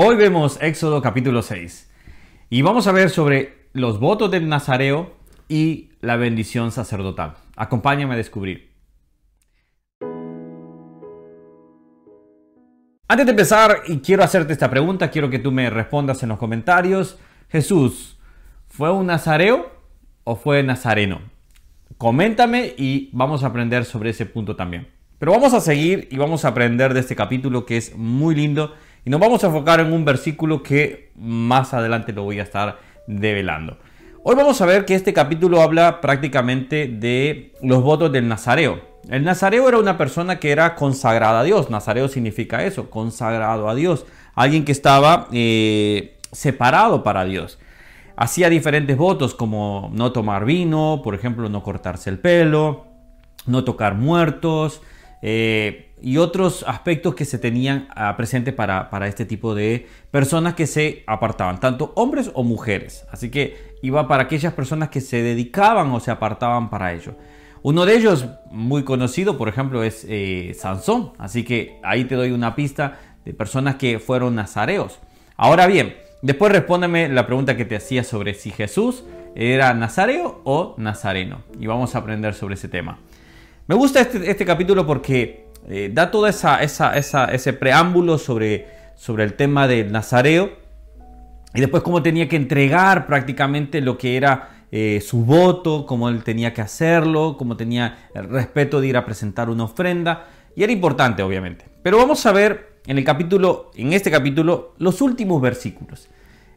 Hoy vemos Éxodo capítulo 6 y vamos a ver sobre los votos del Nazareo y la bendición sacerdotal. Acompáñame a descubrir. Antes de empezar, y quiero hacerte esta pregunta, quiero que tú me respondas en los comentarios. Jesús, ¿fue un nazareo o fue nazareno? Coméntame y vamos a aprender sobre ese punto también. Pero vamos a seguir y vamos a aprender de este capítulo que es muy lindo y nos vamos a enfocar en un versículo que más adelante lo voy a estar develando. Hoy vamos a ver que este capítulo habla prácticamente de los votos del Nazareo. El Nazareo era una persona que era consagrada a Dios. Nazareo significa eso, consagrado a Dios. Alguien que estaba eh, separado para Dios. Hacía diferentes votos como no tomar vino, por ejemplo, no cortarse el pelo, no tocar muertos, eh, y otros aspectos que se tenían ah, presente para, para, este tipo de personas que se apartaban, tanto hombres o mujeres. Así que iba para aquellas personas que se dedicaban o se apartaban para ello. Uno de ellos, muy conocido, por ejemplo, es eh, Sansón. Así que ahí te doy una pista de personas que fueron nazareos. Ahora bien, después respóndeme la pregunta que te hacía sobre si Jesús era nazareo o nazareno. Y vamos a aprender sobre ese tema. Me gusta este, este capítulo porque eh, da todo esa, ese preámbulo sobre, sobre el tema del Nazareo y después cómo tenía que entregar prácticamente lo que era eh, su voto, cómo él tenía que hacerlo, cómo tenía el respeto de ir a presentar una ofrenda. Y era importante, obviamente. Pero vamos a ver en el capítulo, en este capítulo, los últimos versículos.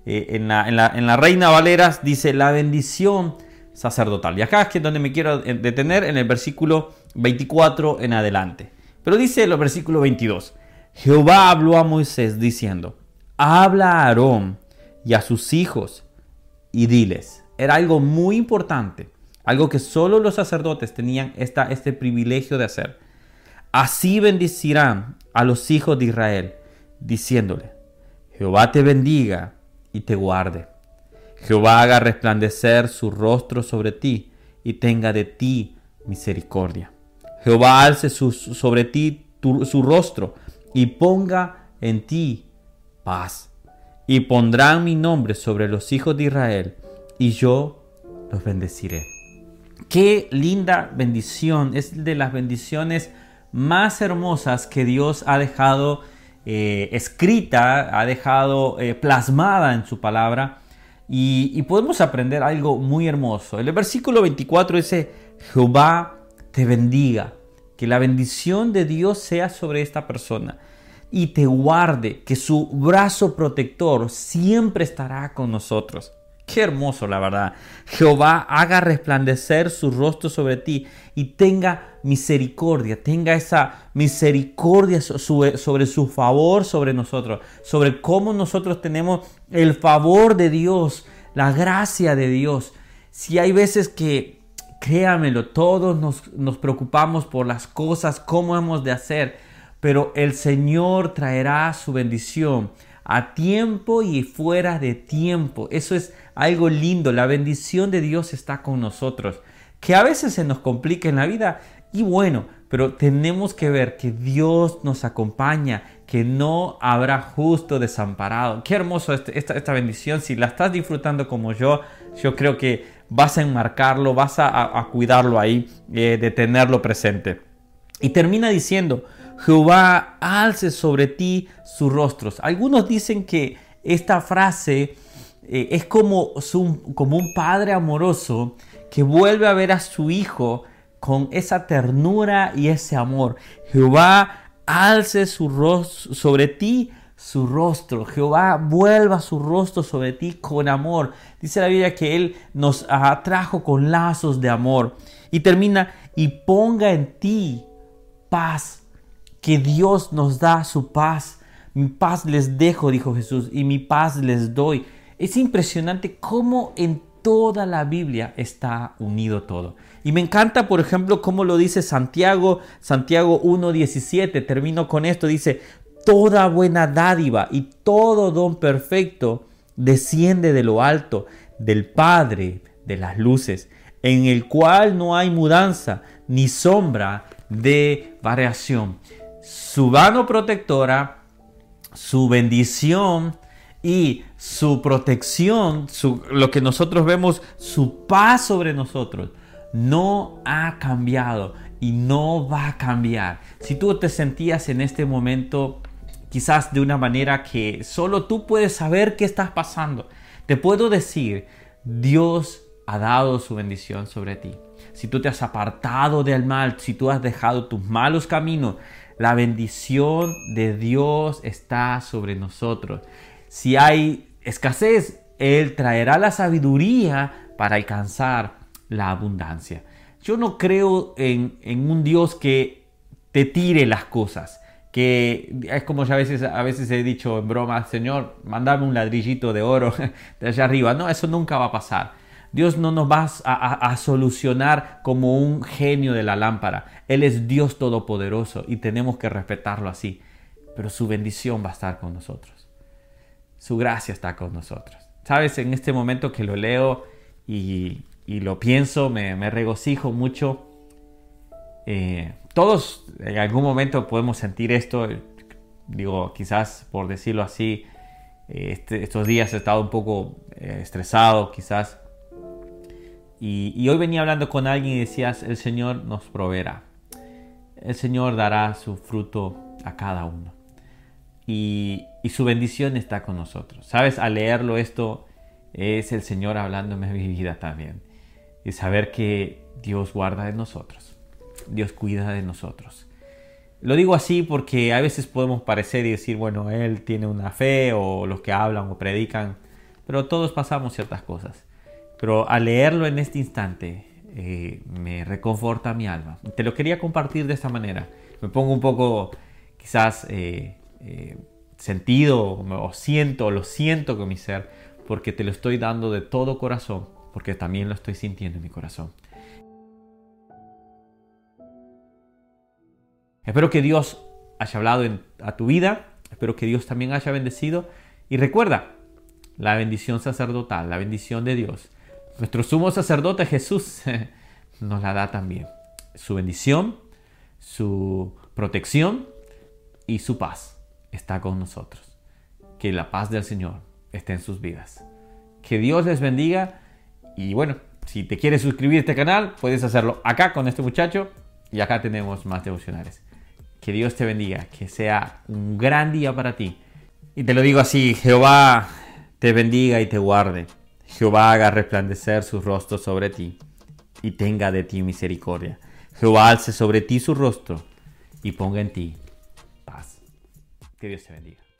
Eh, en, la, en, la, en, la, Reina Valeras dice la bendición sacerdotal. Y acá es que donde me quiero detener, en el versículo 24 en adelante. Pero dice el versículo 22, Jehová habló a Moisés diciendo, habla a Aarón y a sus hijos y diles. Era algo muy importante, algo que solo los sacerdotes tenían esta, este privilegio de hacer. Así bendecirán a los hijos de Israel, diciéndole, Jehová te bendiga y te guarde. Jehová haga resplandecer su rostro sobre ti y tenga de ti misericordia. Jehová alce sobre ti su rostro y ponga en ti paz. Y pondrán mi nombre sobre los hijos de Israel y yo los bendeciré. Qué linda bendición. Es de las bendiciones más hermosas que Dios ha dejado eh, escrita, ha dejado eh, plasmada en su palabra. Y, y podemos aprender algo muy hermoso. El versículo 24 dice, Jehová te bendiga, que la bendición de Dios sea sobre esta persona y te guarde, que su brazo protector siempre estará con nosotros. Qué hermoso, la verdad. Jehová haga resplandecer su rostro sobre ti y tenga misericordia, tenga esa misericordia sobre su favor sobre nosotros, sobre cómo nosotros tenemos el favor de Dios, la gracia de Dios. Si hay veces que Créamelo, todos nos, preocupamos por las cosas, cómo hemos de hacer, pero el Señor traerá su bendición a tiempo y fuera de tiempo. Eso es algo lindo, la bendición de Dios está con nosotros. Que a veces se nos complica en la vida y bueno, pero tenemos que ver que Dios nos acompaña, que no habrá justo desamparado. Qué hermoso este, esta, esta bendición. Si la estás disfrutando como yo, yo creo que vas a enmarcarlo, vas a, cuidarlo ahí, eh, de tenerlo presente. Y termina diciendo, Jehová alce sobre ti sus rostros. Algunos dicen que esta frase eh, es como, como un padre amoroso que vuelve a ver a su hijo con esa ternura y ese amor. Jehová alce su rostro sobre ti su rostro. Jehová vuelva su rostro sobre ti con amor. Dice la Biblia que Él nos atrajo con lazos de amor. Y termina, y ponga en ti paz. Que Dios nos da su paz. Mi paz les dejo, dijo Jesús, y mi paz les doy. Es impresionante cómo en toda la Biblia está unido todo. Y me encanta, por ejemplo, cómo lo dice Santiago, Santiago 1.17, termino con esto, dice, Toda buena dádiva y todo don perfecto desciende de lo alto, del Padre de las luces, en el cual no hay mudanza ni sombra de variación. Su mano protectora su bendición y su protección, lo que nosotros vemos, su paz sobre nosotros, no ha cambiado y no va a cambiar. Si tú te sentías en este momento quizás de una manera que solo tú puedes saber qué estás pasando, te puedo decir, Dios ha dado su bendición sobre ti. Si tú te has apartado del mal, si tú has dejado tus malos caminos, la bendición de Dios está sobre nosotros. Si hay escasez, Él traerá la sabiduría para alcanzar la abundancia. Yo no creo en, un Dios que te tire las cosas, que es como ya a veces, a veces he dicho en broma, Señor, mandame un ladrillito de oro de allá arriba. No, eso nunca va a pasar. Dios no nos va a, solucionar como un genio de la lámpara. Él es Dios todopoderoso y tenemos que respetarlo así. Pero su bendición va a estar con nosotros su gracia está con nosotros. Sabes, en este momento que lo leo y, lo pienso, me, regocijo mucho. Eh, todos en algún momento podemos sentir esto, digo, quizás por decirlo así, eh, este, estos días he estado un poco eh, estresado, quizás. Y, y, hoy venía hablando con alguien y decías, el Señor nos proveerá. El Señor dará su fruto a cada uno y, su bendición está con nosotros. Sabes, al leerlo esto es el Señor hablándome a mi vida también. Y saber que Dios guarda de nosotros. Dios cuida de nosotros. Lo digo así porque a veces podemos parecer y decir, bueno, Él tiene una fe o los que hablan o predican, pero todos pasamos ciertas cosas. Pero al leerlo en este instante eh, me reconforta mi alma. Te lo quería compartir de esta manera. Me pongo un poco quizás eh, eh, sentido o siento, lo siento con mi ser, porque te lo estoy dando de todo corazón, porque también lo estoy sintiendo en mi corazón. Espero que Dios haya hablado a tu vida, espero que Dios también haya bendecido y recuerda la bendición sacerdotal, la bendición de Dios. Nuestro sumo sacerdote Jesús nos la da también. Su bendición, su protección y su paz está con nosotros. Que la paz del Señor esté en sus vidas. Que Dios les bendiga y bueno, si te quieres suscribir a este canal, puedes hacerlo acá con este muchacho y acá tenemos más devocionales. Que Dios te bendiga, que sea un gran día para ti. Y te lo digo así, Jehová te bendiga y te guarde. Jehová haga resplandecer su rostro sobre ti y tenga de ti misericordia. Jehová alce sobre ti su rostro y ponga en ti paz. Que Dios te bendiga.